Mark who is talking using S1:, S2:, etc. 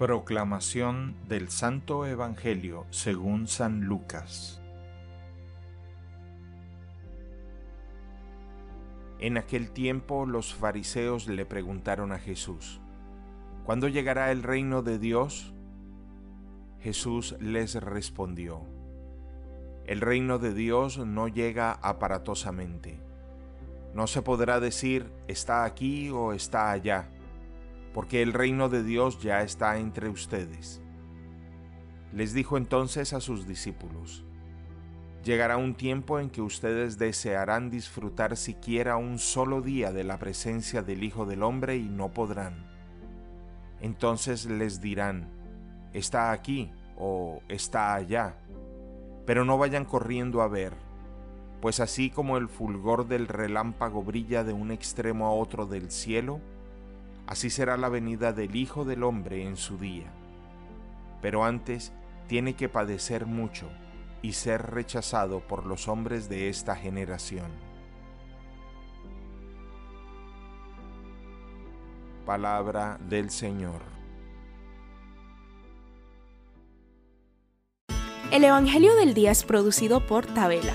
S1: Proclamación del Santo Evangelio según San Lucas En aquel tiempo los fariseos le preguntaron a Jesús, ¿Cuándo llegará el reino de Dios? Jesús les respondió, El reino de Dios no llega aparatosamente. No se podrá decir está aquí o está allá porque el reino de Dios ya está entre ustedes. Les dijo entonces a sus discípulos, Llegará un tiempo en que ustedes desearán disfrutar siquiera un solo día de la presencia del Hijo del Hombre y no podrán. Entonces les dirán, está aquí o está allá, pero no vayan corriendo a ver, pues así como el fulgor del relámpago brilla de un extremo a otro del cielo, Así será la venida del Hijo del Hombre en su día. Pero antes tiene que padecer mucho y ser rechazado por los hombres de esta generación. Palabra del Señor.
S2: El Evangelio del Día es producido por Tabela,